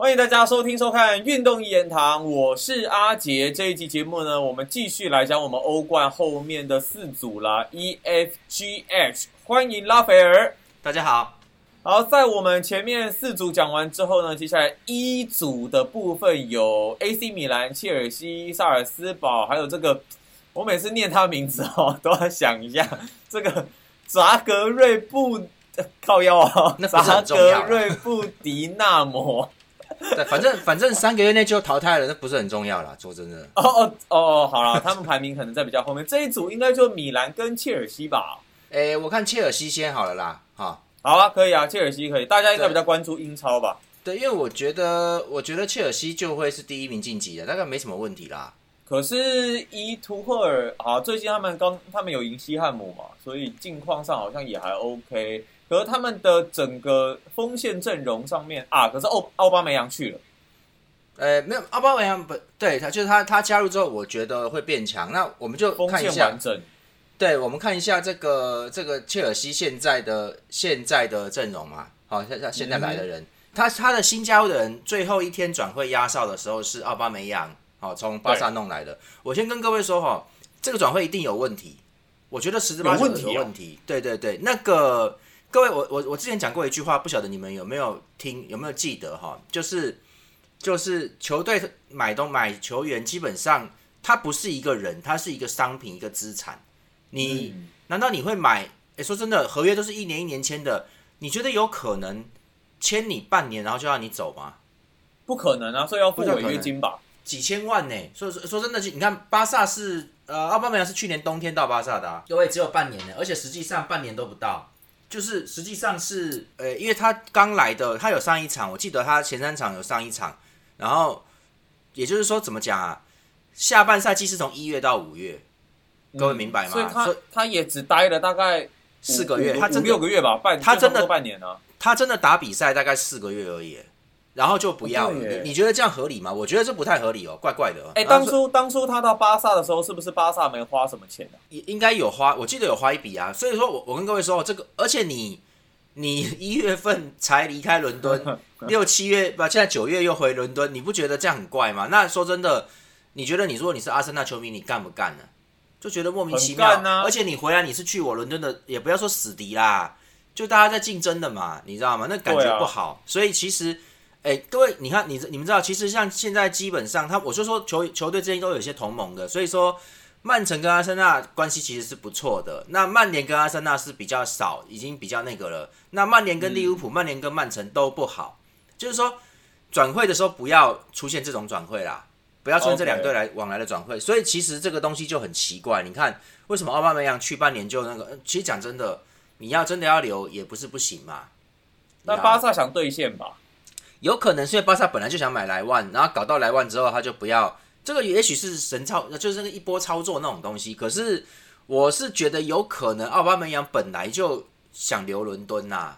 欢迎大家收听收看《运动一言堂》，我是阿杰。这一集节目呢，我们继续来讲我们欧冠后面的四组啦，E、F、G、H。欢迎拉斐尔，大家好。好，在我们前面四组讲完之后呢，接下来一组的部分有 AC 米兰、切尔西、萨尔斯堡，还有这个我每次念他名字哦，都要想一下这个扎格瑞布靠腰啊，扎格瑞布迪纳摩。对，反正反正三个月内就淘汰了，那不是很重要啦。说真的。哦哦哦，好了，他们排名可能在比较后面，这一组应该就米兰跟切尔西吧。诶，我看切尔西先好了啦，哈。好啊，可以啊，切尔西可以，大家应该比较关注英超吧？对，因为我觉得，我觉得切尔西就会是第一名晋级的，大概没什么问题啦。可是伊图赫尔啊，最近他们刚他们有赢西汉姆嘛，所以近况上好像也还 OK。可是他们的整个锋线阵容上面啊，可是奥奥巴梅扬去了，呃，没有奥巴梅扬不对，他就是他他加入之后，我觉得会变强。那我们就看一下。对，我们看一下这个这个切尔西现在的现在的阵容嘛，好，现在现在来的人，他他的新加入的人，最后一天转会压哨的时候是奥巴梅扬，好，从巴萨弄来的。我先跟各位说哈，这个转会一定有问题，我觉得十之八九有问题。对对对，那个各位，我我我之前讲过一句话，不晓得你们有没有听，有没有记得哈？就是就是球队买东买球员，基本上他不是一个人，他是一个商品，一个资产。你难道你会买？哎，说真的，合约都是一年一年签的，你觉得有可能签你半年然后就让你走吗？不可能啊，所以要付违约金吧？几千万呢？所以说说真的，你看巴萨是呃，奥巴梅扬是去年冬天到巴萨的，各位只有半年呢，而且实际上半年都不到，就是实际上是呃，因为他刚来的，他有上一场，我记得他前三场有上一场，然后也就是说怎么讲啊？下半赛季是从一月到五月。各位明白吗？所以他他也只待了大概四个月，他五六个月吧，半他真的半年呢。他真的打比赛大概四个月而已，然后就不要了。你你觉得这样合理吗？我觉得这不太合理哦，怪怪的。哎，当初当初他到巴萨的时候，是不是巴萨没花什么钱呢？应应该有花，我记得有花一笔啊。所以说我我跟各位说，这个而且你你 一月份才离开伦敦，六七月不，现在九月又回伦敦，你不觉得这样很怪吗？那说真的，你觉得你如果你是阿森纳球迷，你干不干呢？就觉得莫名其妙，而且你回来你是去我伦敦的，也不要说死敌啦，就大家在竞争的嘛，你知道吗？那感觉不好。所以其实，哎，各位，你看你你们知道，其实像现在基本上他，我就说球球队之间都有一些同盟的，所以说曼城跟阿森纳关系其实是不错的。那曼联跟阿森纳是比较少，已经比较那个了。那曼联跟利物浦、曼联跟曼城都不好，就是说转会的时候不要出现这种转会啦。不要出现这两队来往来的转会，所以其实这个东西就很奇怪。你看，为什么奥巴梅扬去半年就那个？其实讲真的，你要真的要留也不是不行嘛。那巴萨想兑现吧？有可能是因为巴萨本来就想买莱万，然后搞到莱万之后他就不要。这个也许是神操，就是那一波操作那种东西。可是我是觉得有可能奥巴梅扬本来就想留伦敦呐，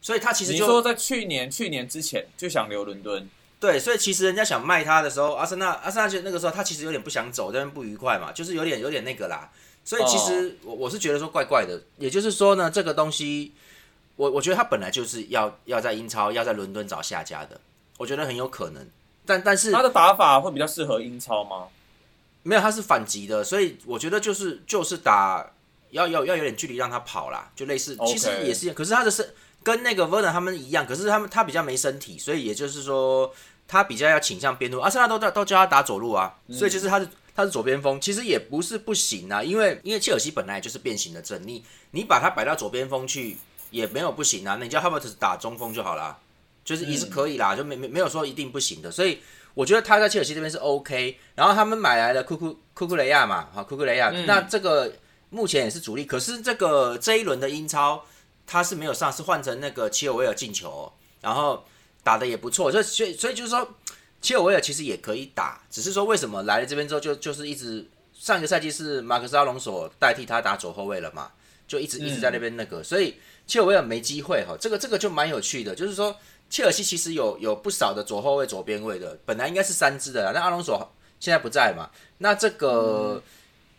所以他其实就说在去年去年之前就想留伦敦。对，所以其实人家想卖他的时候，阿森纳阿森纳就那个时候他其实有点不想走，这边不愉快嘛，就是有点有点那个啦。所以其实我我是觉得说怪怪的，也就是说呢，这个东西我我觉得他本来就是要要在英超要在伦敦找下家的，我觉得很有可能。但但是他的打法会比较适合英超吗？没有，他是反击的，所以我觉得就是就是打要要要有点距离让他跑啦，就类似其实也是，可是他的身。跟那个 e r n 他们一样，可是他们他比较没身体，所以也就是说他比较要倾向边路。阿森纳都都叫他打左路啊，所以其实他是他是左边锋，其实也不是不行啊。因为因为切尔西本来就是变形的阵，你你把他摆到左边锋去也没有不行啊。你叫 Havertz 打中锋就好啦，就是也是可以啦，就没没没有说一定不行的。所以我觉得他在切尔西这边是 OK。然后他们买来了库库库库雷亚嘛，好库库雷亚，那这个目前也是主力。可是这个这一轮的英超。他是没有上，是换成那个切尔维尔进球，然后打的也不错，所以所以所以就是说，切尔维尔其实也可以打，只是说为什么来了这边之后就就是一直上一个赛季是马克斯阿隆索代替他打左后卫了嘛，就一直一直在那边那个，所以切尔维尔没机会哈，这个这个就蛮有趣的，就是说切尔西其实有有不少的左后卫、左边卫的，本来应该是三支的啦，那阿隆索现在不在嘛，那这个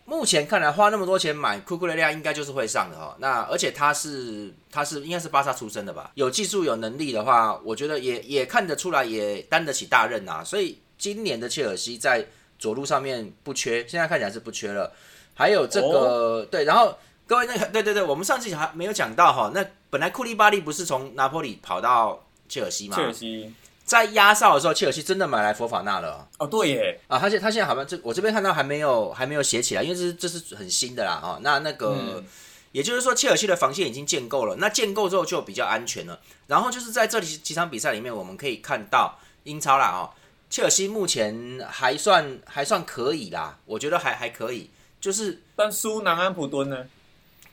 目前看来花那么多钱买库库雷利亚应该就是会上的哈。那而且他是他是应该是巴萨出身的吧？有技术有能力的话，我觉得也也看得出来，也担得起大任啊。所以今年的切尔西在左路上面不缺，现在看起来是不缺了。还有这个对，然后各位那个对对对，我们上次还没有讲到哈。那本来库利巴利不是从拿破里跑到切尔西吗？切尔西。在压哨的时候，切尔西真的买来佛法纳了哦，对耶啊，他现他现在好像这我这边看到还没有还没有写起来，因为这是这是很新的啦啊。那那个也就是说，切尔西的防线已经建构了，那建构之后就比较安全了。然后就是在这里几场比赛里面，我们可以看到英超啦啊，切尔西目前还算还算可以啦，我觉得还还可以，就是但输南安普敦呢？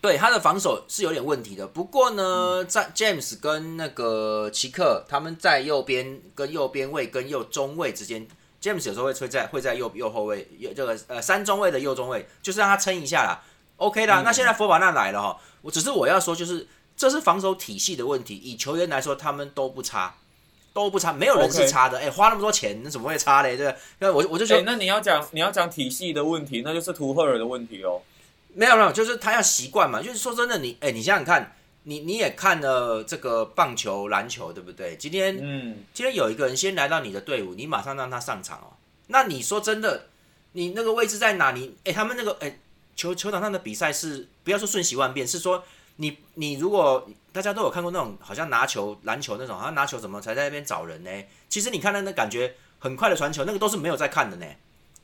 对他的防守是有点问题的，不过呢，在 James 跟那个奇克他们在右边跟右边位跟右中位之间，James 有时候会吹在会在右右后卫右这个呃三中位的右中位，就是让他撑一下啦，OK 的。那现在佛宝纳来了哈，我只是我要说就是这是防守体系的问题，以球员来说他们都不差，都不差，没有人是差的。哎，花那么多钱，那怎么会差嘞？对，那我我就觉得，那你要讲你要讲体系的问题，那就是图赫尔的问题哦。没有没有，就是他要习惯嘛。就是说真的，你哎，你想想看，你你也看了这个棒球、篮球，对不对？今天嗯，今天有一个人先来到你的队伍，你马上让他上场哦。那你说真的，你那个位置在哪？里哎，他们那个哎，球球场上的比赛是不要说瞬息万变，是说你你如果大家都有看过那种好像拿球篮球那种，好像拿球怎么才在那边找人呢？其实你看他那感觉很快的传球，那个都是没有在看的呢。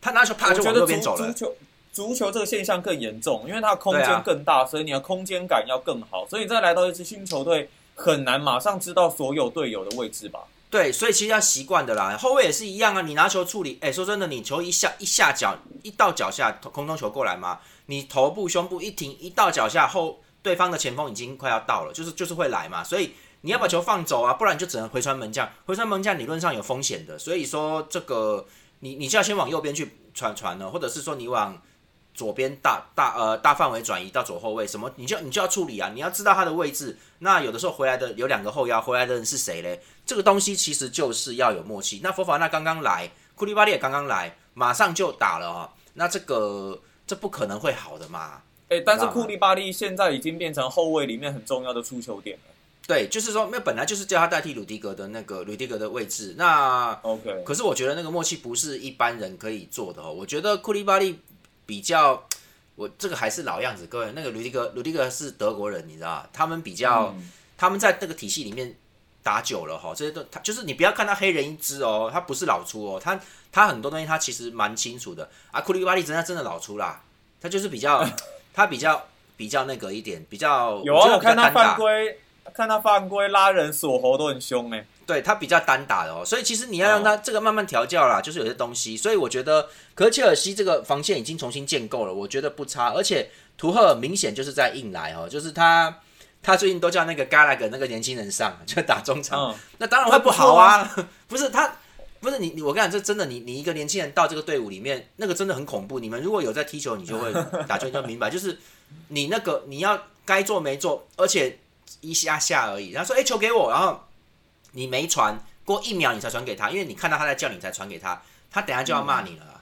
他拿球啪就往右边走了。足球这个现象更严重，因为它空间更大，所以你的空间感要更好。所以再来到一支新球队，很难马上知道所有队友的位置吧？对，所以其实要习惯的啦。后卫也是一样啊，你拿球处理，哎，说真的，你球一下一下脚一到脚下，空中球过来嘛，你头部胸部一停，一到脚下后，对方的前锋已经快要到了，就是就是会来嘛。所以你要把球放走啊，不然就只能回传门将，回传门将理论上有风险的。所以说这个你你就要先往右边去传传了，或者是说你往。左边大大呃大范围转移到左后卫，什么你就你就要处理啊！你要知道他的位置。那有的时候回来的有两个后腰，回来的人是谁嘞？这个东西其实就是要有默契。那佛法那刚刚来，库利巴利也刚刚来，马上就打了哈。那这个这不可能会好的嘛？哎，但是库利巴利现在已经变成后卫里面很重要的出球点了。对，就是说，那本来就是叫他代替鲁迪格的那个鲁迪格的位置。那 OK，可是我觉得那个默契不是一般人可以做的哦。我觉得库利巴利。比较，我这个还是老样子，各位，那个鲁迪格，鲁迪格是德国人，你知道他们比较，他们在这个体系里面打久了哈，这些都他就是你不要看他黑人一只哦，他不是老粗哦，他他很多东西他其实蛮清楚的。啊，库利巴利真的真的老粗啦，他就是比较，他比较比较那个一点，比较有啊，我看他犯规，看他犯规拉人锁喉都很凶哎。对他比较单打的哦，所以其实你要让他这个慢慢调教啦，就是有些东西。所以我觉得，可切尔西这个防线已经重新建构了，我觉得不差。而且图赫尔明显就是在硬来哦，就是他他最近都叫那个 Gallagher 那个年轻人上，就打中场，那当然会不好啊。不是他，不是你你我跟你讲，这真的，你你一个年轻人到这个队伍里面，那个真的很恐怖。你们如果有在踢球，你就会打球就明白，就是你那个你要该做没做，而且一下下而已。然后说，哎，球给我，然后。你没传过一秒，你才传给他，因为你看到他在叫你才传给他，他等下就要骂你了，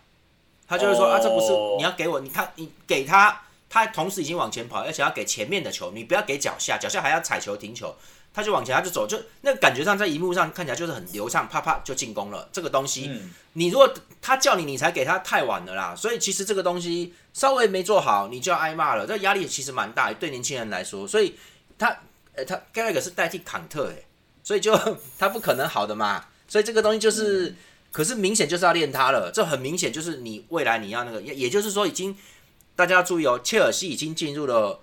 他就会说啊，这不是你要给我，你看你给他，他同时已经往前跑，而且要给前面的球，你不要给脚下，脚下还要踩球停球，他就往前他就走，就那个感觉上在荧幕上看起来就是很流畅，啪啪就进攻了。这个东西，你如果他叫你，你才给他太晚了啦，所以其实这个东西稍微没做好，你就要挨骂了，这压力其实蛮大，对年轻人来说，所以他，呃，他 Gallagher 是代替坎特，诶。所以就他不可能好的嘛，所以这个东西就是，可是明显就是要练他了，这很明显就是你未来你要那个，也也就是说已经大家要注意哦，切尔西已经进入了，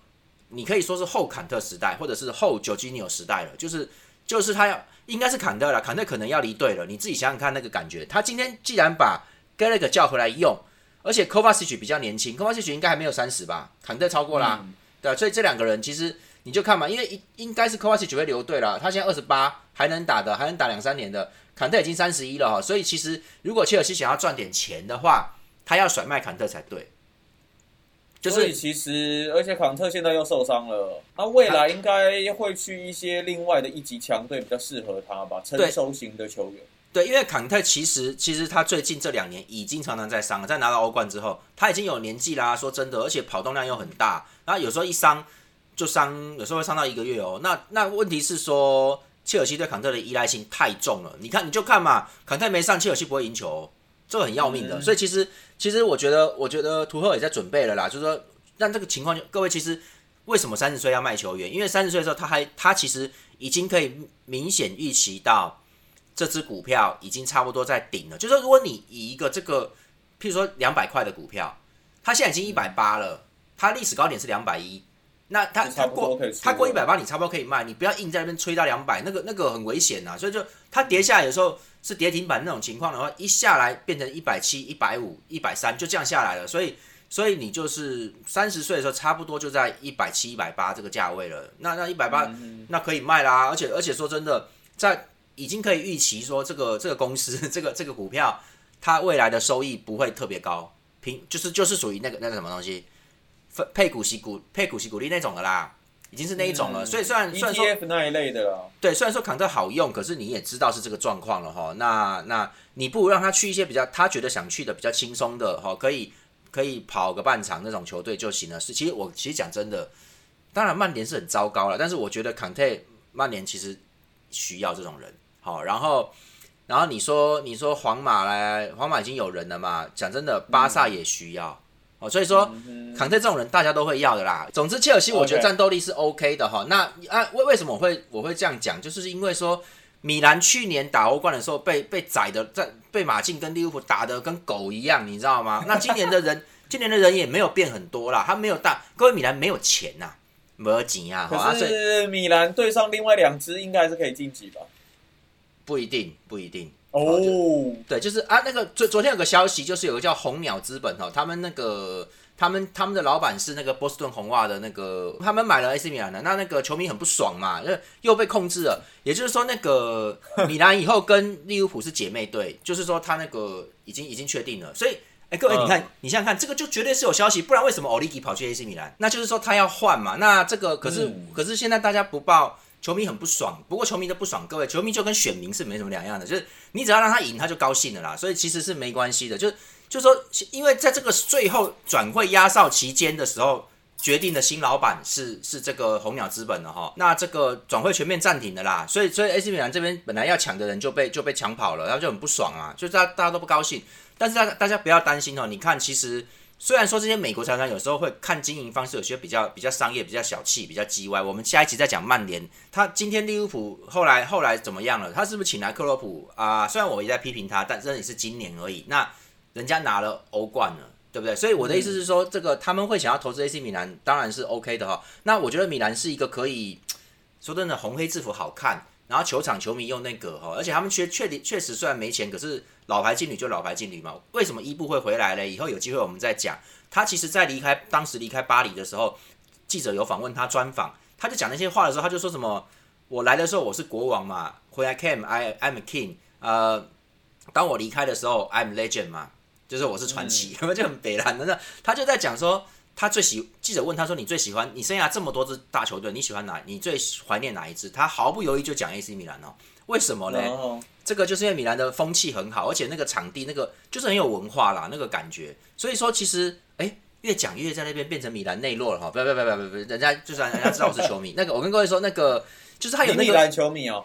你可以说是后坎特时代，或者是后九基尼奥时代了，就是就是他要应该是坎特了，坎特可能要离队了，你自己想想看那个感觉，他今天既然把 Gallagher 叫回来用，而且 Kovacic 比较年轻，Kovacic 应该还没有三十吧，坎特超过啦，对，所以这两个人其实。你就看嘛，因为应应该是科瓦奇只会留队了，他现在二十八，还能打的，还能打两三年的。坎特已经三十一了哈，所以其实如果切尔西想要赚点钱的话，他要甩卖坎特才对。就是其实，而且坎特现在又受伤了，那未来应该会去一些另外的一级强队比较适合他吧，成熟型的球员。对，因为坎特其实其实他最近这两年已经常常在伤了，在拿到欧冠之后，他已经有年纪啦。说真的，而且跑动量又很大，然后有时候一伤就伤，有时候会伤到一个月哦。那那问题是说，切尔西对坎特的依赖性太重了。你看，你就看嘛，坎特没上，切尔西不会赢球，这个很要命的。所以其实其实我觉得，我觉得图赫也在准备了啦，就是说，让这个情况，各位其实为什么三十岁要卖球员？因为三十岁的时候，他还他其实已经可以明显预期到。这只股票已经差不多在顶了，就是说，如果你以一个这个，譬如说两百块的股票，它现在已经一百八了，它历史高点是两百一，那它它过它过一百八，你差不多可以卖，你不要硬在那边吹到两百，那个那个很危险呐。所以就它跌下来有时候是跌停板那种情况的话，一下来变成一百七、一百五、一百三，就这样下来了。所以所以你就是三十岁的时候，差不多就在一百七、一百八这个价位了。那那一百八那可以卖啦，而且而且说真的，在已经可以预期说，这个这个公司这个这个股票，它未来的收益不会特别高，平就是就是属于那个那个什么东西，分配股息股配股息股利那种的啦，已经是那一种了。所以虽然虽然说那一类的了，对，虽然说扛特好用，可是你也知道是这个状况了哈。那那你不如让他去一些比较他觉得想去的比较轻松的哈，可以可以跑个半场那种球队就行了。是，其实我其实讲真的，当然曼联是很糟糕了，但是我觉得坎特曼联其实需要这种人。好，然后，然后你说，你说皇马来，皇马已经有人了嘛？讲真的，巴萨也需要哦，所以说，坎特这种人大家都会要的啦。总之，切尔西我觉得战斗力是 OK 的哈。那啊，为为什么我会我会这样讲？就是因为说，米兰去年打欧冠的时候被被宰的，在被马竞跟利物浦打的跟狗一样，你知道吗？那今年的人，今年的人也没有变很多啦，他没有大，各位米兰没有钱呐，没有钱啊。可是米兰对上另外两支，应该是可以晋级吧？不一定，不一定哦。对，就是啊，那个昨昨天有个消息，就是有个叫红鸟资本哈，他们那个他们他们的老板是那个波士顿红袜的那个，他们买了 AC 米兰的，那那个球迷很不爽嘛，又又被控制了。也就是说，那个米兰以后跟利物浦是姐妹队，就是说他那个已经已经确定了。所以，哎，各位你看，你想想看，这个就绝对是有消息，不然为什么奥利吉跑去 AC 米兰？那就是说他要换嘛。那这个可是可是现在大家不报。球迷很不爽，不过球迷的不爽，各位球迷就跟选民是没什么两样的，就是你只要让他赢，他就高兴了啦，所以其实是没关系的。就就说，因为在这个最后转会压哨期间的时候，决定的新老板是是这个红鸟资本的哈，那这个转会全面暂停的啦，所以所以 AC 米兰这边本来要抢的人就被就被抢跑了，然后就很不爽啊，就大大家都不高兴。但是大大家不要担心哦，你看其实。虽然说这些美国财团有时候会看经营方式，有些比较比较商业、比较小气、比较叽歪。我们下一集再讲曼联，他今天利物浦后来后来怎么样了？他是不是请来克洛普啊？虽然我也在批评他，但这也是今年而已。那人家拿了欧冠了，对不对？所以我的意思是说，这个他们会想要投资 AC 米兰，当然是 OK 的哈。那我觉得米兰是一个可以说真的，红黑制服好看，然后球场球迷用那个哈，而且他们确确定确实虽然没钱，可是。老牌劲旅就老牌劲旅嘛，为什么伊布会回来嘞？以后有机会我们再讲。他其实，在离开当时离开巴黎的时候，记者有访问他专访，他就讲那些话的时候，他就说什么：“我来的时候我是国王嘛，When I came, I I'm a king。呃，当我离开的时候，I'm legend 嘛，就是我是传奇，就很北蓝的。那他就在讲说，他最喜记者问他说：你最喜欢你生涯这么多支大球队，你喜欢哪？你最怀念哪一支？他毫不犹豫就讲 AC 米兰哦。为什么呢？这个就是因为米兰的风气很好，而且那个场地那个就是很有文化啦，那个感觉。所以说，其实哎，越讲越在那边变成米兰内洛了哈。不要不要不要不要不要，人家就算人家知道我是球迷。那个我跟各位说，那个就是他有那个米兰球迷哦。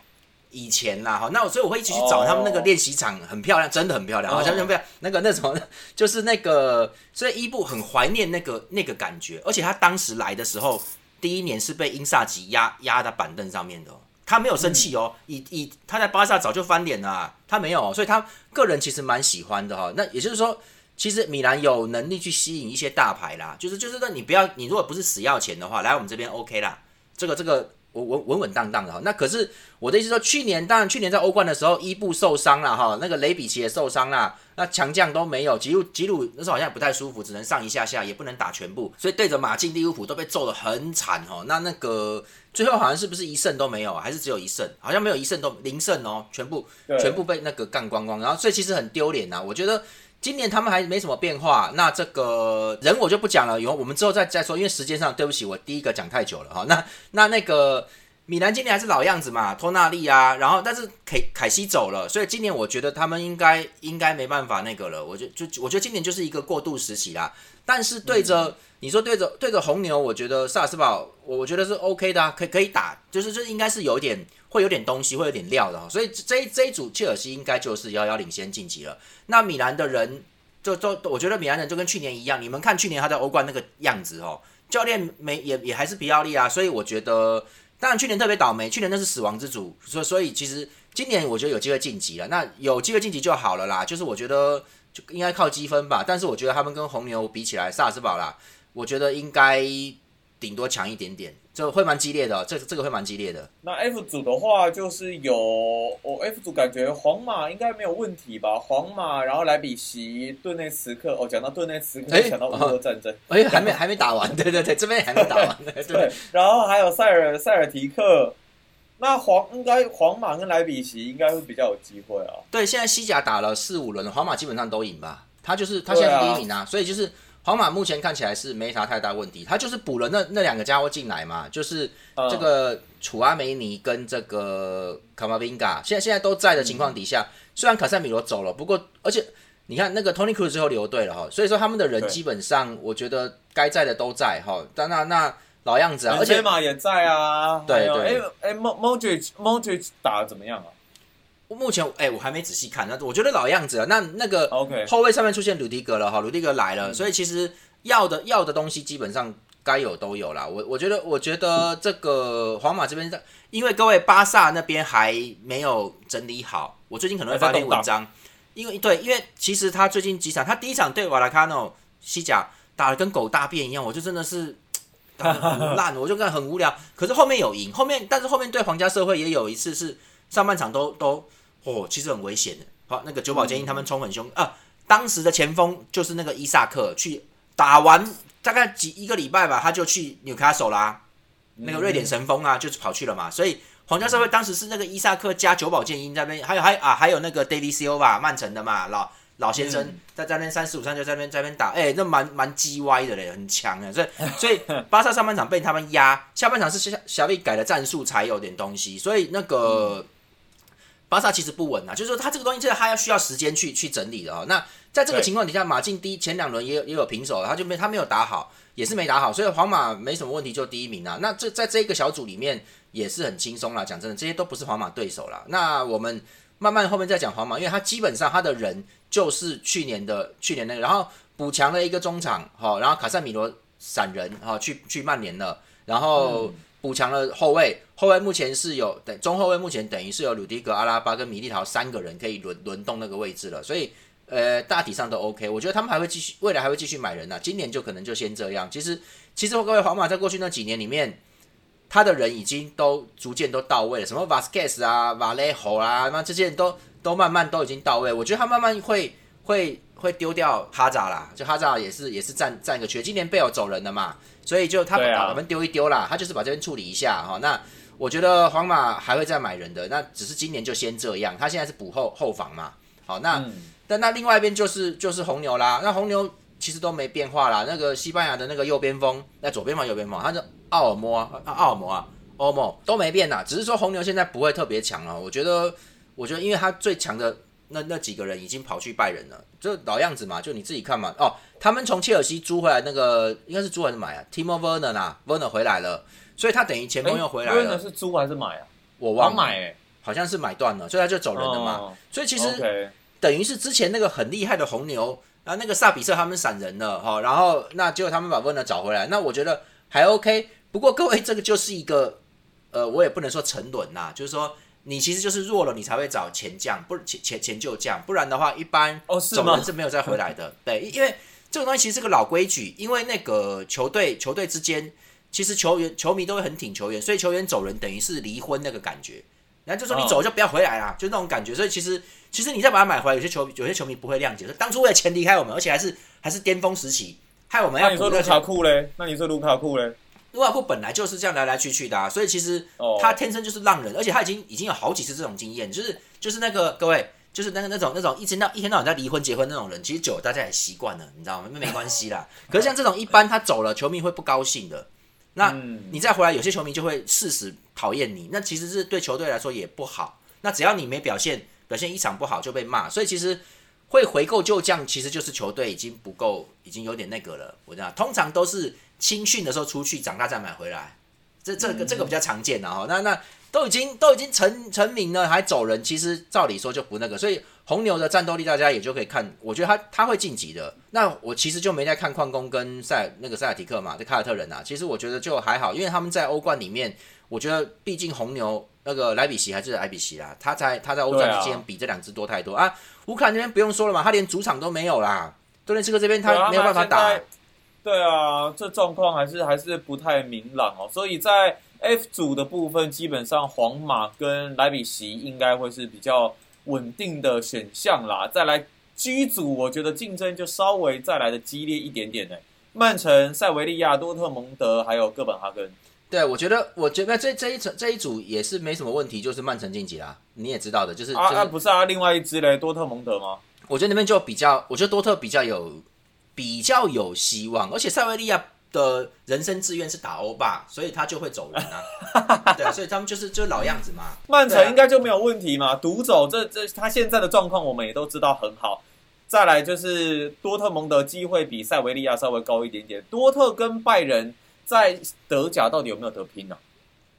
以前啦哈，那我所以我会一起去找他们那个练习场，很漂亮，真的很漂亮。好像不要那个那什么，就是那个，所以伊布很怀念那个那个感觉。而且他当时来的时候，第一年是被英萨吉压压在板凳上面的。他没有生气哦，以以他在巴萨早就翻脸了，他没有，所以他个人其实蛮喜欢的哈。那也就是说，其实米兰有能力去吸引一些大牌啦，就是就是说你不要，你如果不是死要钱的话，来我们这边 OK 啦，这个这个。稳稳稳稳当当的哈，那可是我的意思说，去年当然去年在欧冠的时候，伊布受伤了哈，那个雷比奇也受伤了，那强将都没有，吉鲁吉鲁那时候好像也不太舒服，只能上一下下，也不能打全部，所以对着马竞利物浦都被揍得很惨哦。那那个最后好像是不是一胜都没有，还是只有一胜？好像没有一胜都零胜哦，全部全部被那个干光光，然后所以其实很丢脸呐，我觉得。今年他们还没什么变化，那这个人我就不讲了，以后我们之后再再说，因为时间上对不起，我第一个讲太久了哈。那那那个米兰今年还是老样子嘛，托纳利啊，然后但是凯凯西走了，所以今年我觉得他们应该应该没办法那个了。我就就我觉得今年就是一个过渡时期啦。但是对着你说对着对着红牛，我觉得萨尔斯堡我我觉得是 OK 的，啊可以可以打，就是就应该是有点会有点东西，会有点料的。所以这这一组切尔西应该就是遥遥领先晋级了。那米兰的人就就我觉得米兰人就跟去年一样，你们看去年他在欧冠那个样子哦，教练没也也还是比奥利啊，所以我觉得。当然，去年特别倒霉，去年那是死亡之组，所所以其实今年我觉得有机会晋级了。那有机会晋级就好了啦，就是我觉得就应该靠积分吧。但是我觉得他们跟红牛比起来，萨尔斯堡啦，我觉得应该顶多强一点点。就会蛮激烈的，这这个会蛮激烈的。那 F 组的话，就是有我 F 组感觉皇马应该没有问题吧？皇马，然后莱比锡、顿内茨克。哦，讲到顿内茨克，想到乌俄战争。哎，还没还没打完，对对对，这边还没打完。对，然后还有塞尔塞尔提克。那皇应该皇马跟莱比锡应该会比较有机会啊。对，现在西甲打了四五轮，皇马基本上都赢吧？他就是他现在是第一名啊，所以就是。皇马目前看起来是没啥太大问题，他就是补了那那两个家伙进来嘛，就是这个楚阿梅尼跟这个卡马宾嘎，现在现在都在的情况底下，虽然卡塞米罗走了，不过而且你看那个 Tony Cruz 最后留队了哈，所以说他们的人基本上我觉得该在的都在哈，但那那老样子啊，而且马也在啊，对对，哎哎，Mo Modric Modric 打的怎么样啊？目前哎，我还没仔细看，那我觉得老样子了。那那个 OK 后卫上面出现鲁迪格了哈，鲁迪格来了，所以其实要的要的东西基本上该有都有了。我我觉得我觉得这个皇马这边的，因为各位巴萨那边还没有整理好，我最近可能会发篇文章，因为对，因为其实他最近几场，他第一场对瓦拉卡诺西甲打的跟狗大便一样，我就真的是很烂，我就看很无聊。可是后面有赢，后面但是后面对皇家社会也有一次是上半场都都。哦，其实很危险的。好，那个九保监因他们冲很凶啊。当时的前锋就是那个伊萨克，去打完大概几一个礼拜吧，他就去纽卡手啦。那个瑞典神锋啊，就是跑去了嘛。所以皇家社会当时是那个伊萨克加九保监因在那边，还有还啊还有那个 David Silva 曼城的嘛，老老先生在在那边三十五三就在那边在那边打，哎，那蛮蛮鸡歪的嘞，很强啊。所以所以巴萨上半场被他们压，下半场是小小贝改了战术才有点东西，所以那个。巴萨其实不稳啊，就是说他这个东西，现在他要需要时间去去整理的哦。那在这个情况底下，马竞第前两轮也有也有平手，他就没他没有打好，也是没打好，所以皇马没什么问题就第一名啊。那这在这个小组里面也是很轻松啦。讲真的，这些都不是皇马对手啦。那我们慢慢后面再讲皇马，因为他基本上他的人就是去年的去年那个，然后补强了一个中场，哈，然后卡塞米罗散人，哈，去去曼联了，然后。补强了后卫，后卫目前是有等中后卫目前等于是有鲁迪格、阿拉巴跟米利陶三个人可以轮轮动那个位置了，所以呃大体上都 OK。我觉得他们还会继续，未来还会继续买人呢。今年就可能就先这样。其实其实各位皇马在过去那几年里面，他的人已经都逐渐都到位了，什么 Vasquez 啊、瓦雷侯啊，那这些人都都慢慢都已经到位。我觉得他慢慢会会会丢掉哈扎啦，就哈扎也是也是占占一个缺。今年贝尔走人了嘛。所以就他把我们丢一丢啦，他就是把这边处理一下哈。那我觉得皇马还会再买人的，那只是今年就先这样。他现在是补后后防嘛。好，那但那另外一边就是就是红牛啦。那红牛其实都没变化啦。那个西班牙的那个右边锋，那左边锋右边锋，他是奥尔摩啊，奥尔摩啊，欧莫都没变啦。只是说红牛现在不会特别强了。我觉得，我觉得因为他最强的那那几个人已经跑去拜仁了，就老样子嘛，就你自己看嘛。哦。他们从切尔西租回来那个应该是租还是买啊？Timo Werner 啊，Werner 回来了，所以他等于前锋又回来了。Werner 是租还是买啊？我忘买，好像是买断了，所以他就走人了嘛。所以其实等于是之前那个很厉害的红牛啊，那个萨比瑟他们闪人了哈，然后那结果他们把 Werner 找回来，那我觉得还 OK。不过各位这个就是一个呃，我也不能说沉沦呐，就是说你其实就是弱了，你才会找前将，不前前前就将，不然的话一般走人是没有再回来的。对，因为。这个东西其实是个老规矩，因为那个球队球队之间，其实球员球迷都会很挺球员，所以球员走人等于是离婚那个感觉。然后就说你走就不要回来啦，就那种感觉。所以其实其实你再把它买回来，有些球有些球迷不会谅解，说当初为了钱离开我们，而且还是还是巅峰时期，害我们要。你说卢卡库嘞？那你说卢卡库嘞？卢卡库本来就是这样来来去去的，啊，所以其实他天生就是浪人，而且他已经已经有好几次这种经验，就是就是那个各位。就是那个那种那种一天到一天到晚在离婚结婚那种人，其实久了大家也习惯了，你知道吗？那没关系啦。可是像这种一般他走了，球迷会不高兴的。那你再回来，有些球迷就会事实讨厌你，那其实是对球队来说也不好。那只要你没表现，表现一场不好就被骂，所以其实会回购旧将，其实就是球队已经不够，已经有点那个了。我讲，通常都是青训的时候出去，长大再买回来，这这个这个比较常见的哈。那那都已经都已经成成名了，还走人，其实照理说就不那个，所以。红牛的战斗力，大家也就可以看。我觉得他他会晋级的。那我其实就没在看矿工跟塞那个塞尔提克嘛，这凯尔特人啊。其实我觉得就还好，因为他们在欧冠里面，我觉得毕竟红牛那个莱比锡还是莱比锡啦，他在他在欧战之间比这两支多太多啊。乌克兰那边不用说了嘛，他连主场都没有啦。多列斯克这边他没有办法打。对啊，这状况还是还是不太明朗哦。所以在 F 组的部分，基本上皇马跟莱比锡应该会是比较。稳定的选项啦，再来 G 组，我觉得竞争就稍微再来的激烈一点点呢。曼城、塞维利亚、多特蒙德还有哥本哈根。对，我觉得，我觉得这这一层这一组也是没什么问题，就是曼城晋级啦。你也知道的，就是啊，不是啊，另外一支嘞，多特蒙德吗？我觉得那边就比较，我觉得多特比较有比较有希望，而且塞维利亚。的人生志愿是打欧霸，所以他就会走人啊。对，所以他们就是就是老样子嘛。曼城应该就没有问题嘛，独走这这他现在的状况我们也都知道很好。再来就是多特蒙德机会比塞维利亚稍微高一点点。多特跟拜仁在德甲到底有没有得拼呢？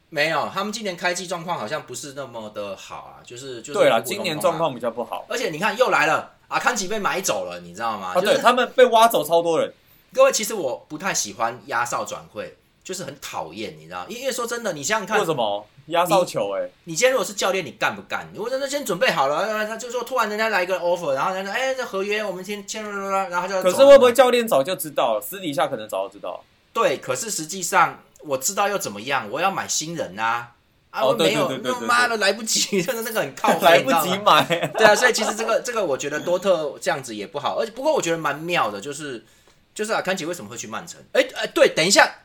没有，他们今年开机状况好像不是那么的好啊，就是就是对了，今年状况比较不好。而且你看又来了，阿康奇被买走了，你知道吗？啊，对他们被挖走超多人。各位，其实我不太喜欢压哨转会，就是很讨厌，你知道？因为说真的，你想想看，为什么压哨球？哎，你今天如果是教练，你干不干？如果真的先准备好了，他就说突然人家来一个 offer，然后人家说，哎，这合约我们先签了，然后就可是会不会教练早就知道了？私底下可能早就知道。对，可是实际上我知道又怎么样？我要买新人呐。啊，我没有，那妈的来不及，真的那个很靠 来不及买。对啊，所以其实这个这个，我觉得多特这样子也不好，而且不过我觉得蛮妙的，就是。就是啊，康奇为什么会去曼城？哎哎，对，等一下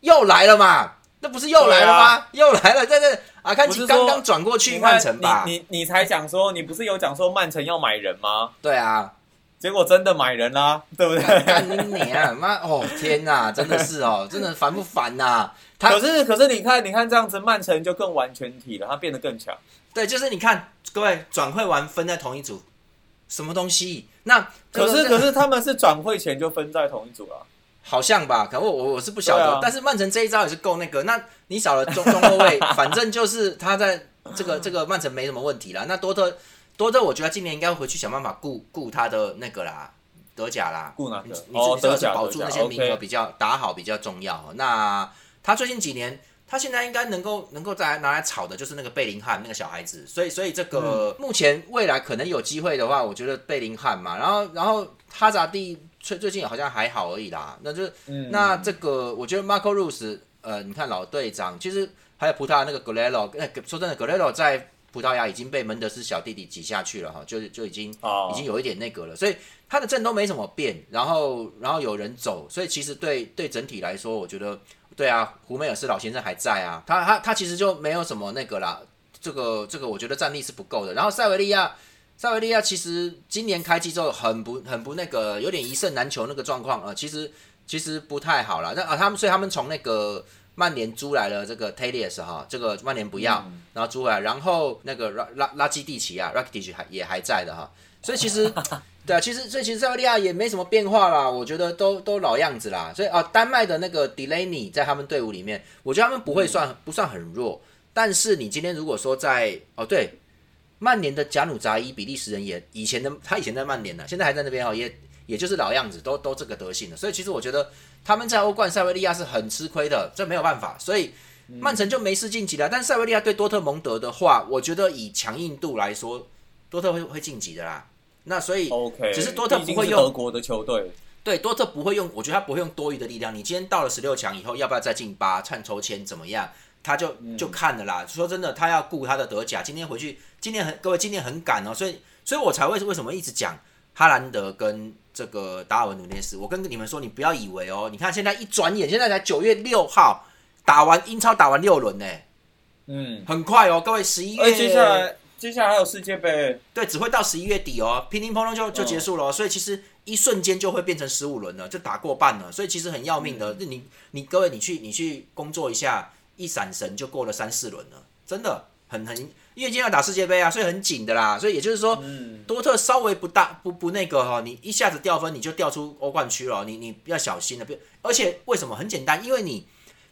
又来了嘛？那不是又来了吗？又来了，在这阿，康奇刚刚转过去曼城吧？你你才讲说，你不是有讲说曼城要买人吗？对啊，结果真的买人啦，对不对？干你啊！妈哦，天哪，真的是哦，真的烦不烦呐？可是可是你看，你看这样子，曼城就更完全体了，他变得更强。对，就是你看，各位转会完分在同一组。什么东西？那可是可是他们是转会前就分在同一组了，好像吧？可我我我是不晓得。但是曼城这一招也是够那个。那你少了中中后卫，反正就是他在这个这个曼城没什么问题啦。那多特多特，我觉得今年应该回去想办法顾顾他的那个啦，德甲啦，顾哪个？哦，德甲保住那些名额比较打好比较重要。那他最近几年。他现在应该能够能够再拿来炒的，就是那个贝林汉那个小孩子，所以所以这个目前未来可能有机会的话，我觉得贝林汉嘛，然后然后哈扎蒂最最近好像还好而已啦，那就那这个我觉得 Marco Rose，呃，你看老队长，其实还有葡萄牙那个 g l e l o 哎，说真的 g l e l o 在葡萄牙已经被门德斯小弟弟挤下去了哈，就就已经已经有一点那个了，所以他的阵都没怎么变，然后然后有人走，所以其实对对整体来说，我觉得。对啊，胡梅尔斯老先生还在啊，他他他其实就没有什么那个啦，这个这个我觉得战力是不够的。然后塞维利亚，塞维利亚其实今年开机之后很不很不那个，有点一胜难求那个状况啊，其实其实不太好了。那啊他们所以他们从那个曼联租来了这个 Talius 哈，这个曼联不要，然后租回来，然后那个拉拉拉基蒂奇啊 r a k i t i 还也还在的哈，所以其实。对啊，其实所以其实澳大利亚也没什么变化啦，我觉得都都老样子啦。所以啊，丹麦的那个 Delaney 在他们队伍里面，我觉得他们不会算不算很弱。但是你今天如果说在哦对，曼联的贾努扎伊比利时人也以前的他以前在曼联呢，现在还在那边哈，也也就是老样子，都都这个德性的。所以其实我觉得他们在欧冠塞维利亚是很吃亏的，这没有办法。所以曼城就没事晋级了。但塞维利亚对多特蒙德的话，我觉得以强硬度来说，多特会会晋级的啦。那所以，OK，只是多特不会用德国的球队，对，多特不会用，我觉得他不会用多余的力量。你今天到了十六强以后，要不要再进八？看抽签怎么样？他就就看了啦。说真的，他要顾他的德甲。今天回去，今天很各位今天很赶哦，所以，所以我才会为什么一直讲哈兰德跟这个达尔文努涅斯。我跟你们说，你不要以为哦，你看现在一转眼，现在才九月六号，打完英超打完六轮呢，嗯，很快哦，各位十一月接下来。接下来还有世界杯，对，只会到十一月底哦，乒乒乓乓就就结束了，所以其实一瞬间就会变成十五轮了，就打过半了，所以其实很要命的。你你各位，你去你去工作一下，一闪神就过了三四轮了，真的很很，因为今天要打世界杯啊，所以很紧的啦。所以也就是说，多特稍微不大不不那个哈，你一下子掉分，你就掉出欧冠区了，你你要小心了。而且为什么很简单？因为你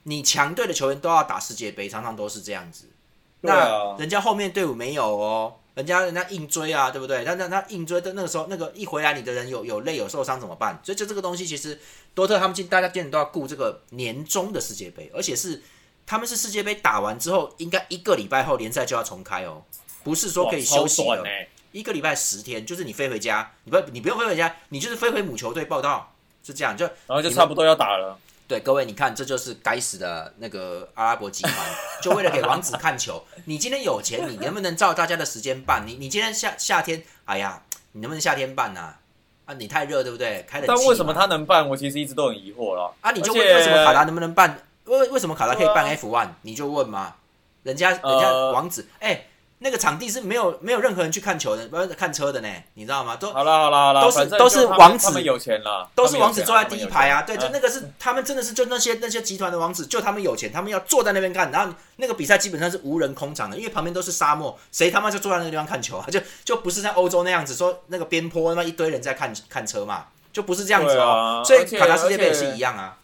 你强队的球员都要打世界杯，常常都是这样子。那人家后面队伍没有哦，人家人家硬追啊，对不对？那那他硬追的那个时候，那个一回来你的人有有累有受伤怎么办？所以就这个东西，其实多特他们今大家今年都要顾这个年终的世界杯，而且是他们是世界杯打完之后，应该一个礼拜后联赛就要重开哦，不是说可以休息了，一个礼拜十天，就是你飞回家，你不你不用飞回家，你就是飞回母球队报道，是这样就然后就差不多要打了。对各位，你看，这就是该死的那个阿拉伯集团，就为了给王子看球。你今天有钱，你能不能照大家的时间办？你你今天夏夏天，哎呀，你能不能夏天办呢？啊，你太热，对不对？开冷气。但为什么他能办？我其实一直都很疑惑了。啊，你就问为什么卡达能不能办？为为什么卡达可以办 F one？你就问嘛？人家人家王子，哎。那个场地是没有没有任何人去看球的，不是看车的呢，你知道吗？都好了好了好了，都是都是王子，他们有钱了，都是王子坐在第一排啊。对，就那个是他们真的是就那些那些集团的王子，就他们有钱，他们要坐在那边看。然后那个比赛基本上是无人空场的，因为旁边都是沙漠，谁他妈就坐在那个地方看球啊？就就不是像欧洲那样子，说那个边坡他妈一堆人在看看车嘛，就不是这样子哦。所以卡达世界杯也是一样啊。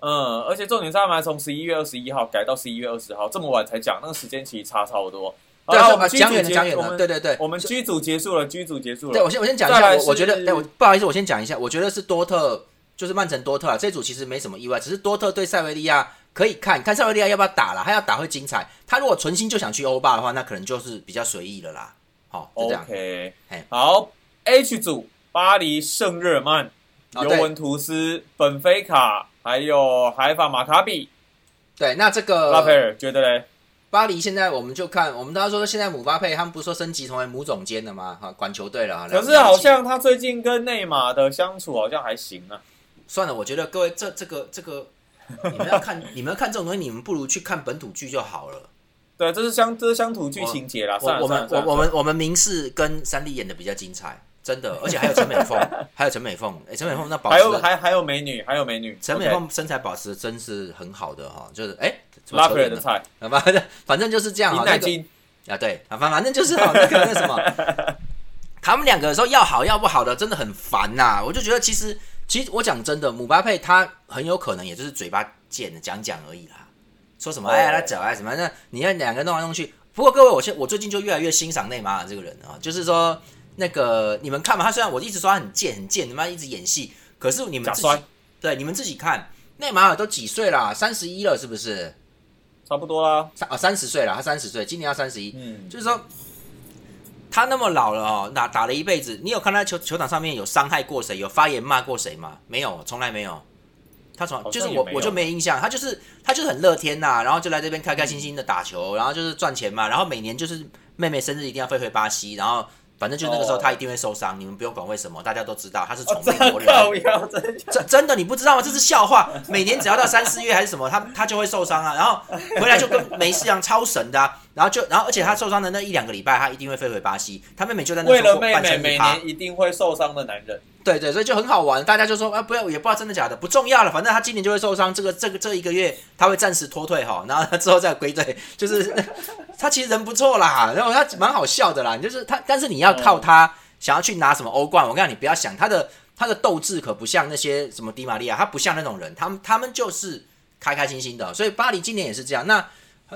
嗯，而且重点是他们还从十一月二十一号改到十一月二十号，这么晚才讲，那个时间其实差差不多。对，我们讲远了，讲远了。对对对，我们剧组结束了，剧组结束了。对我先我先讲一下，我我觉得，哎，我不好意思，我先讲一下，我觉得是多特，就是曼城多特啊，这组其实没什么意外，只是多特对塞维利亚可以看看塞维利亚要不要打了，他要打会精彩。他如果存心就想去欧霸的话，那可能就是比较随意了啦。好，OK，好，H 组巴黎圣日耳曼、尤文图斯、本菲卡，还有海法马卡比。对，那这个拉佩尔觉得嘞？巴黎现在我们就看，我们都说现在姆巴佩他们不是说升级成为母总监了吗？哈，管球队了。可是好像他最近跟内马的相处好像还行啊。算了，我觉得各位这这个这个，你们要看 你们要看这种东西，你们不如去看本土剧就好了。对，这是乡这是乡土剧情节啦。我们我我们我们明视跟三立演的比较精彩，真的，而且还有陈美凤，还有陈美凤，哎，陈美凤那保还有还还有美女，还有美女，陈美凤身材保持真是很好的哈，就是哎。拉菲尔的菜，反正反正就是这样啊。那个啊，对，反反正就是哈，那个那什么，他们两个说要好要不好的，真的很烦呐。我就觉得其实其实我讲真的，姆巴佩他很有可能也就是嘴巴贱的讲讲而已啦。说什么哎他走啊什么那你看两个弄来弄去。不过各位，我现我最近就越来越欣赏内马尔这个人啊，就是说那个你们看嘛，他虽然我一直说他很贱很贱，他妈一直演戏，可是你们自己对你们自己看，内马尔都几岁了？三十一了是不是？差不多啦，三啊三十岁了，他三十岁，今年要三十一。嗯，就是说他那么老了哦，打打了一辈子，你有看他球球场上面有伤害过谁，有发言骂过谁吗？没有，从来没有。他从就是我我就没印象，他就是他就是很乐天呐，然后就来这边开开心心的打球，然后就是赚钱嘛，然后每年就是妹妹生日一定要飞回巴西，然后。反正就那个时候，他一定会受伤。你们不用管为什么，大家都知道他是从美国人。真真的你不知道吗？这是笑话。每年只要到三四月还是什么，他他就会受伤啊，然后回来就跟没事一样，超神的。然后就然后而且他受伤的那一两个礼拜，他一定会飞回巴西。他妹妹就在那为了妹妹，每年一定会受伤的男人。对对，所以就很好玩。大家就说啊，不要也不知道真的假的，不重要了。反正他今年就会受伤，这个这个这一个月他会暂时脱退哈，然后他之后再归队。就是他其实人不错啦，然后他蛮好笑的啦。就是他，但是你要靠他想要去拿什么欧冠，我告诉你不要想他的他的斗志可不像那些什么迪玛利亚，他不像那种人，他们他们就是开开心心的。所以巴黎今年也是这样。那。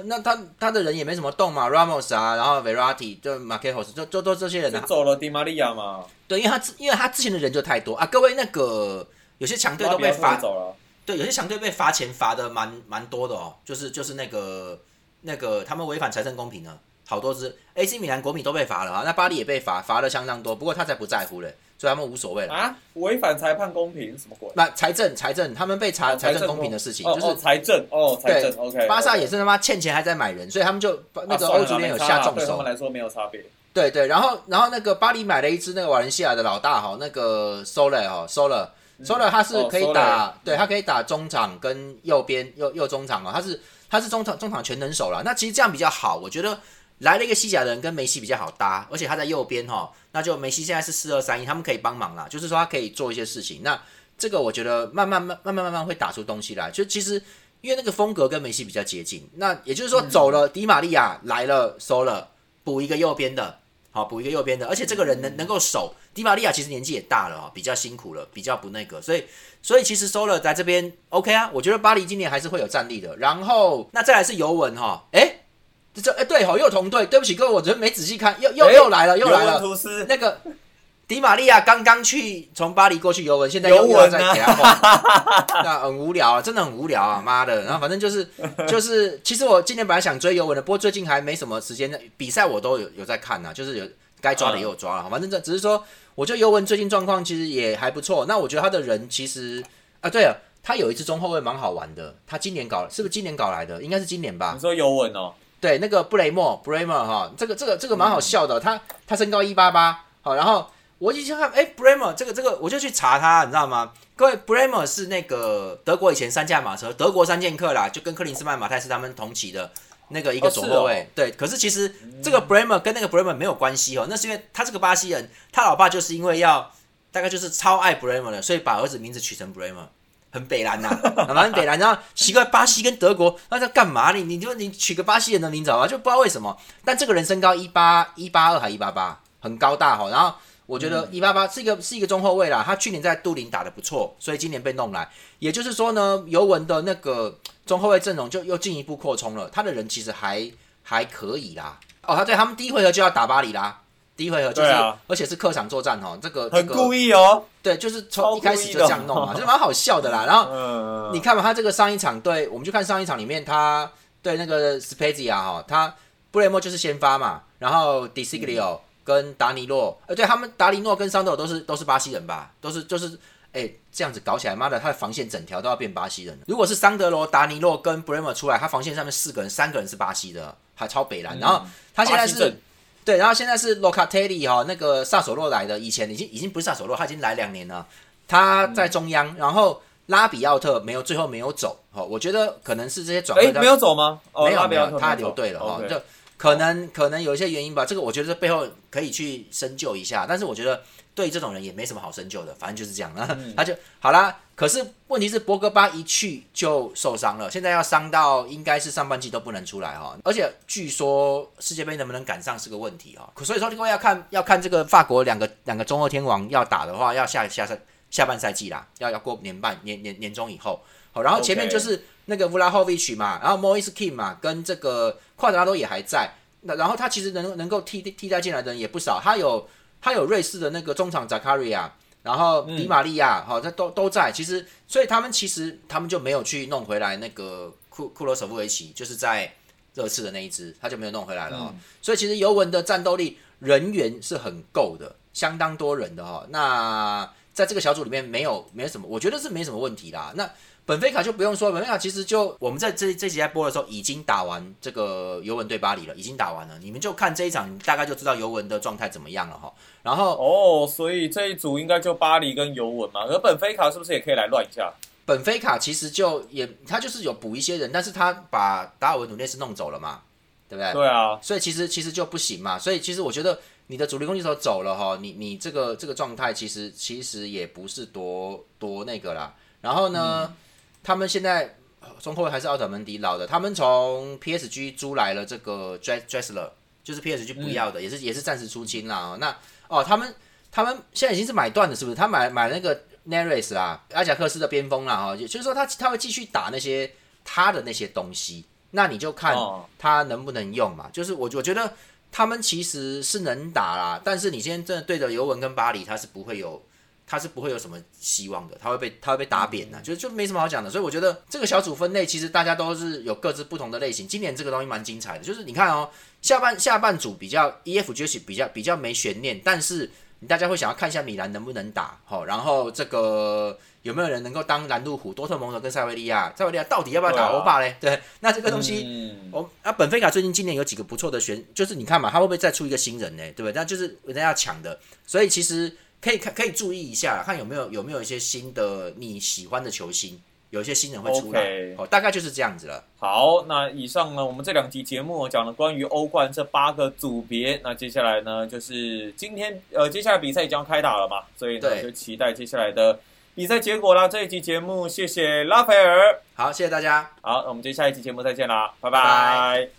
那他他的人也没什么动嘛，Ramos 啊，然后 Verratti 就 Marquez 就就都这些人啊，走了迪玛利亚嘛。对，因为他因为他之前的人就太多啊。各位那个有些强队都被罚走了，对，有些强队被罚钱罚的蛮蛮多的哦，就是就是那个那个他们违反财政公平了，好多支 AC 米兰、国米都被罚了啊，那巴黎也被罚，罚的相当多，不过他才不在乎嘞。所以他们无所谓了啊！违反裁判公平什么鬼？那财政财政，他们被查财政公平的事情，就是财政哦，财政 OK。巴萨也是他妈欠钱还在买人，所以他们就那个欧足联有下重手。对他们来说没有差别。对对，然后然后那个巴黎买了一支那个瓦伦西亚的老大哈，那个 Soler 哈，Soler，Soler 他是可以打，对他可以打中场跟右边右右中场啊，他是他是中场中场全能手了。那其实这样比较好，我觉得。来了一个西甲的人跟梅西比较好搭，而且他在右边哈，那就梅西现在是四二三一，他们可以帮忙啦，就是说他可以做一些事情。那这个我觉得慢慢慢慢慢慢慢会打出东西来，就其实因为那个风格跟梅西比较接近，那也就是说走了迪玛利亚来了收了补一个右边的，好补一个右边的，而且这个人能能够守迪玛利亚其实年纪也大了哈，比较辛苦了，比较不那个，所以所以其实收了在这边 OK 啊，我觉得巴黎今年还是会有战力的。然后那再来是尤文哈，哎。这哎对好又同队，对不起各位，我昨天没仔细看，又又又来了，又来了。那个迪玛利亚刚刚去从巴黎过去尤文，现在又又在给他换，那很无聊啊，真的很无聊啊，妈的！然后反正就是就是，其实我今年本来想追尤文的，不过最近还没什么时间，比赛我都有有在看呐，就是有该抓的也有抓了。反正这只是说，我觉得尤文最近状况其实也还不错。那我觉得他的人其实啊，对了，他有一支中后卫蛮好玩的，他今年搞是不是今年搞来的？应该是今年吧？你说尤文哦。对，那个布雷默，布雷默哈，这个这个这个蛮好笑的，他他身高一八八，好，然后我一看，哎，布雷默这个这个，我就去查他，你知道吗？各位，，Bremer 是那个德国以前三驾马车，德国三剑客啦，就跟克林斯曼、马泰是他们同期的那个一个左后卫。对，可是其实这个布雷默跟那个布雷默没有关系哦，那是因为他是个巴西人，他老爸就是因为要大概就是超爱布雷默的，所以把儿子名字取成布雷默。很北蓝呐，蛮北蓝。然后奇怪，巴西跟德国那在干嘛？你你就你娶个巴西人的名字啊，就不知道为什么。但这个人身高一八一八二还一八八，很高大哈。然后我觉得一八八是一个是一个中后卫啦。他去年在杜林打的不错，所以今年被弄来。也就是说呢，尤文的那个中后卫阵容就又进一步扩充了。他的人其实还还可以啦。哦，他对他们第一回合就要打巴黎啦。第一回合就是，而且是客场作战哦，这个很故意哦。对，就是从一开始就这样弄嘛，就蛮好笑的啦。然后你看嘛，他这个上一场对，我们就看上一场里面他对那个 Spezia 哈，他布雷莫就是先发嘛，然后 d i s i g l i o 跟达尼洛，呃，对他们达尼诺跟桑德都是都是巴西人吧，都是就是哎这样子搞起来，妈的，他的防线整条都要变巴西人。如果是桑德罗、达尼洛跟布雷莫出来，他防线上面四个人，三个人是巴西的，还超北蓝。然后他现在是。对，然后现在是 Locatelli 哈，那个萨索洛来的，以前已经已经不是萨索洛，他已经来两年了。他在中央，然后拉比奥特没有，最后没有走。哈，我觉得可能是这些转会。哎，没有走吗？没有没有，他留队了哈，就可能可能有一些原因吧。这个我觉得背后可以去深究一下，但是我觉得。对这种人也没什么好深究的，反正就是这样了，他就好啦。可是问题是博格巴一去就受伤了，现在要伤到应该是上半季都不能出来哈。而且据说世界杯能不能赶上是个问题哦。所以说，各位要看要看这个法国两个两个中二天王要打的话，要下下赛下半赛季啦，要要过年半年年年终以后。好，然后前面就是那个乌拉霍维奇嘛，然后莫伊斯 Kim 嘛，跟这个夸德拉多也还在。那然后他其实能能够替替代进来的人也不少，他有。他有瑞士的那个中场扎卡瑞亚，然后迪玛利亚，好，这都都在。其实，所以他们其实他们就没有去弄回来那个库库罗舍夫维奇，就是在热刺的那一支，他就没有弄回来了哈。所以其实尤文的战斗力人员是很够的，相当多人的哈。那在这个小组里面没有没有什么，我觉得是没什么问题啦。那本菲卡就不用说，本菲卡其实就我们在这这集在播的时候已经打完这个尤文对巴黎了，已经打完了。你们就看这一场，大概就知道尤文的状态怎么样了哈。然后哦，所以这一组应该就巴黎跟尤文嘛。而本菲卡是不是也可以来乱一下？本菲卡其实就也他就是有补一些人，但是他把达尔文努内斯弄走了嘛，对不对？对啊。所以其实其实就不行嘛。所以其实我觉得你的主力攻击手走了哈，你你这个这个状态其实其实也不是多多那个啦。然后呢？他们现在中后卫还是奥特门迪老的，他们从 PSG 租来了这个 Dressler，就是 PSG 不要的，也是也是暂时出清啦。那哦，他们他们现在已经是买断了，是不是？他买买那个 Neres 啊，阿贾克斯的边锋啦，哈，就是说他他会继续打那些他的那些东西，那你就看他能不能用嘛。就是我我觉得他们其实是能打啦，但是你现在真的对着尤文跟巴黎，他是不会有。他是不会有什么希望的，他会被他会被打扁的，就就没什么好讲的。所以我觉得这个小组分类其实大家都是有各自不同的类型。今年这个东西蛮精彩的，就是你看哦，下半下半组比较 E F G 比较比较没悬念，但是大家会想要看一下米兰能不能打，好，然后这个有没有人能够当拦路虎？多特蒙德跟塞维利亚，塞维利亚到底要不要打欧霸嘞？对，那这个东西，我啊本菲卡最近今年有几个不错的选，就是你看嘛，他会不会再出一个新人呢？对不对？那就是人家要抢的，所以其实。可以看，可以注意一下，看有没有有没有一些新的你喜欢的球星，有一些新人会出来，哦，大概就是这样子了。好，那以上呢，我们这两集节目讲了关于欧冠这八个组别，那接下来呢，就是今天呃，接下来比赛已经要开打了嘛，所以呢，就期待接下来的比赛结果啦。这一集节目，谢谢拉斐尔，好，谢谢大家，好，那我们接下一期节目再见啦，拜拜。